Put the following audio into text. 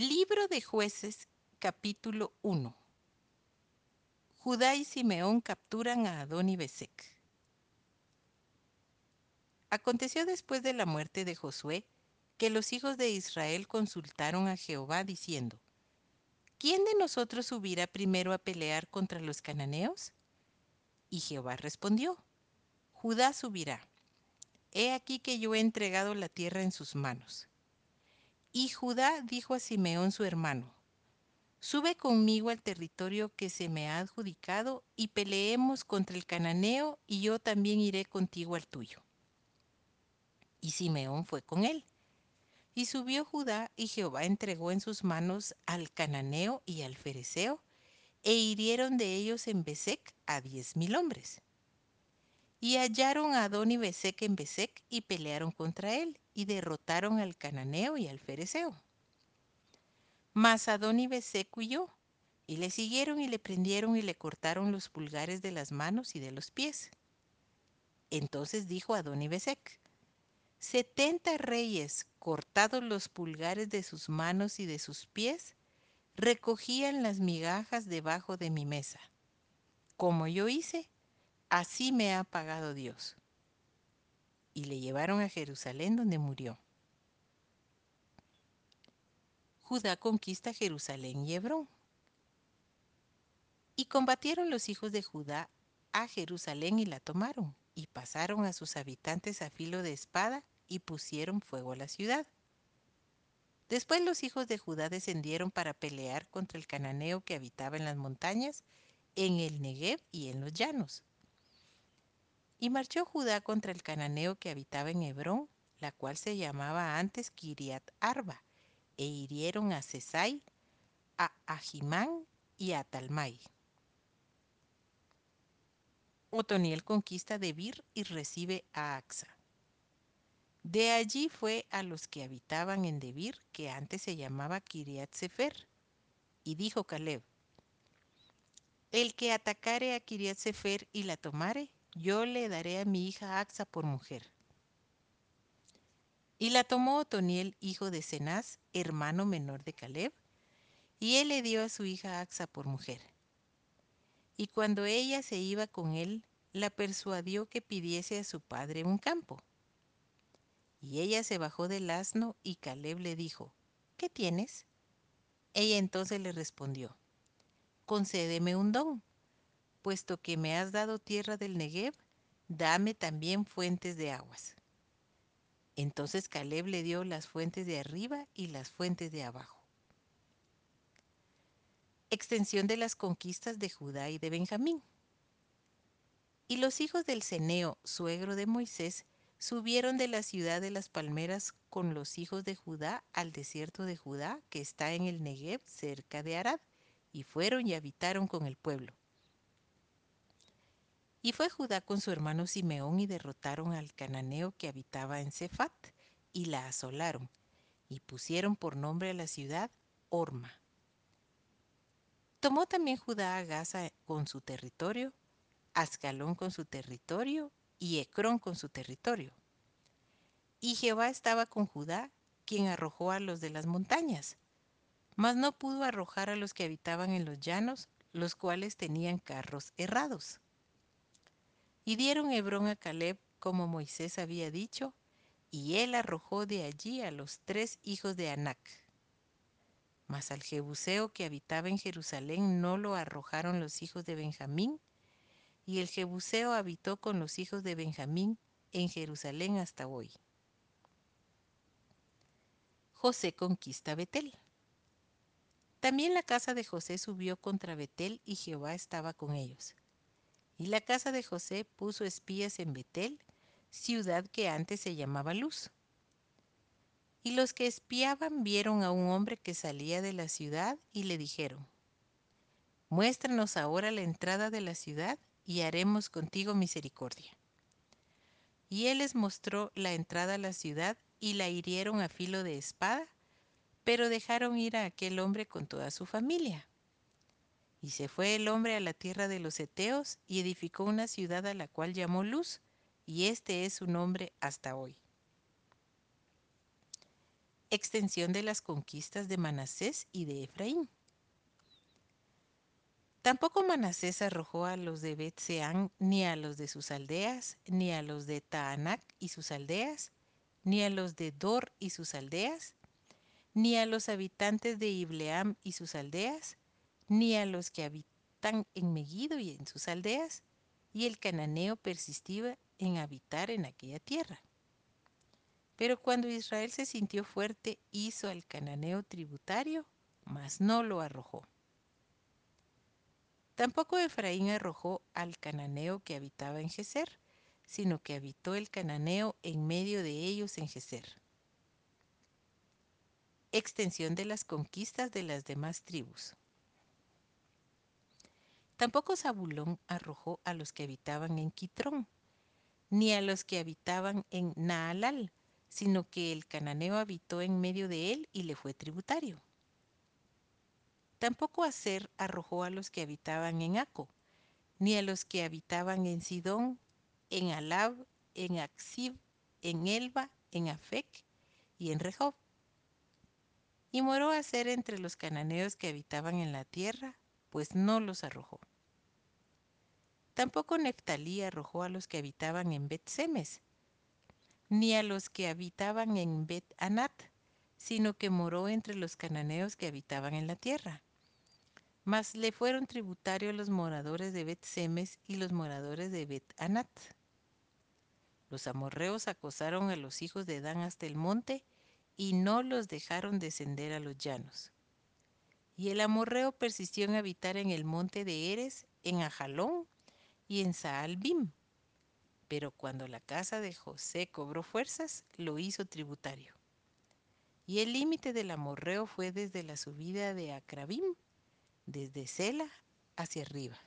Libro de Jueces, capítulo 1. Judá y Simeón capturan a Adón y Besec. Aconteció después de la muerte de Josué que los hijos de Israel consultaron a Jehová diciendo, ¿quién de nosotros subirá primero a pelear contra los cananeos? Y Jehová respondió, Judá subirá. He aquí que yo he entregado la tierra en sus manos. Y Judá dijo a Simeón su hermano, Sube conmigo al territorio que se me ha adjudicado y peleemos contra el cananeo y yo también iré contigo al tuyo. Y Simeón fue con él. Y subió Judá y Jehová entregó en sus manos al cananeo y al fereceo, e hirieron de ellos en Besec a diez mil hombres. Y hallaron a Adón y Besec en Besec y pelearon contra él, y derrotaron al cananeo y al fereceo. Mas Adón y Besec huyó, y le siguieron y le prendieron y le cortaron los pulgares de las manos y de los pies. Entonces dijo Adón y Besec, setenta reyes, cortados los pulgares de sus manos y de sus pies, recogían las migajas debajo de mi mesa. Como yo hice, así me ha pagado Dios. Y le llevaron a Jerusalén donde murió. Judá conquista Jerusalén y Hebrón. Y combatieron los hijos de Judá a Jerusalén y la tomaron, y pasaron a sus habitantes a filo de espada y pusieron fuego a la ciudad. Después los hijos de Judá descendieron para pelear contra el cananeo que habitaba en las montañas, en el Negev y en los llanos. Y marchó Judá contra el cananeo que habitaba en Hebrón, la cual se llamaba antes Kiriat Arba, e hirieron a Sesai, a Ajimán y a Talmai. Otoniel conquista Debir y recibe a Axa. De allí fue a los que habitaban en Debir, que antes se llamaba Kiriat Sefer, y dijo Caleb, El que atacare a Kiriat Sefer y la tomare, yo le daré a mi hija Axa por mujer. Y la tomó Otoniel, hijo de Cenaz, hermano menor de Caleb, y él le dio a su hija Axa por mujer. Y cuando ella se iba con él, la persuadió que pidiese a su padre un campo. Y ella se bajó del asno y Caleb le dijo, ¿qué tienes? Ella entonces le respondió, concédeme un don, puesto que me has dado tierra del Negev, dame también fuentes de aguas. Entonces Caleb le dio las fuentes de arriba y las fuentes de abajo. Extensión de las conquistas de Judá y de Benjamín. Y los hijos del Ceneo, suegro de Moisés, subieron de la ciudad de las palmeras con los hijos de Judá al desierto de Judá, que está en el Negev cerca de Arad, y fueron y habitaron con el pueblo. Y fue Judá con su hermano Simeón y derrotaron al cananeo que habitaba en Cefat, y la asolaron, y pusieron por nombre a la ciudad Orma. Tomó también Judá a Gaza con su territorio, Ascalón con su territorio, y Ecrón con su territorio. Y Jehová estaba con Judá, quien arrojó a los de las montañas, mas no pudo arrojar a los que habitaban en los llanos, los cuales tenían carros errados. Y dieron Hebrón a Caleb como Moisés había dicho, y él arrojó de allí a los tres hijos de Anac. Mas al Jebuseo que habitaba en Jerusalén no lo arrojaron los hijos de Benjamín, y el Jebuseo habitó con los hijos de Benjamín en Jerusalén hasta hoy. José conquista Betel. También la casa de José subió contra Betel y Jehová estaba con ellos. Y la casa de José puso espías en Betel, ciudad que antes se llamaba Luz. Y los que espiaban vieron a un hombre que salía de la ciudad y le dijeron, Muéstranos ahora la entrada de la ciudad y haremos contigo misericordia. Y él les mostró la entrada a la ciudad y la hirieron a filo de espada, pero dejaron ir a aquel hombre con toda su familia. Y se fue el hombre a la tierra de los Eteos y edificó una ciudad a la cual llamó Luz, y este es su nombre hasta hoy. Extensión de las conquistas de Manasés y de Efraín. Tampoco Manasés arrojó a los de Bet-Seán, ni a los de sus aldeas, ni a los de Taanac y sus aldeas, ni a los de Dor y sus aldeas, ni a los habitantes de Ibleam y sus aldeas, ni a los que habitan en Megiddo y en sus aldeas, y el cananeo persistía en habitar en aquella tierra. Pero cuando Israel se sintió fuerte, hizo al cananeo tributario, mas no lo arrojó. Tampoco Efraín arrojó al cananeo que habitaba en Geser, sino que habitó el cananeo en medio de ellos en Geser. Extensión de las conquistas de las demás tribus. Tampoco Zabulón arrojó a los que habitaban en Quitrón, ni a los que habitaban en Naalal, sino que el cananeo habitó en medio de él y le fue tributario. Tampoco Aser arrojó a los que habitaban en Aco, ni a los que habitaban en Sidón, en Alab, en Aksib, en Elba, en Afec y en Rehob. Y moró Aser entre los cananeos que habitaban en la tierra, pues no los arrojó. Tampoco Neftalí arrojó a los que habitaban en Bet-Semes, ni a los que habitaban en Bet-Anat, sino que moró entre los cananeos que habitaban en la tierra. Mas le fueron tributarios los moradores de Bet-Semes y los moradores de Bet-Anat. Los amorreos acosaron a los hijos de Dan hasta el monte y no los dejaron descender a los llanos. Y el amorreo persistió en habitar en el monte de Eres, en Ajalón y en Saalbim pero cuando la casa de José cobró fuerzas, lo hizo tributario. Y el límite del amorreo fue desde la subida de Acrabim, desde Sela hacia arriba.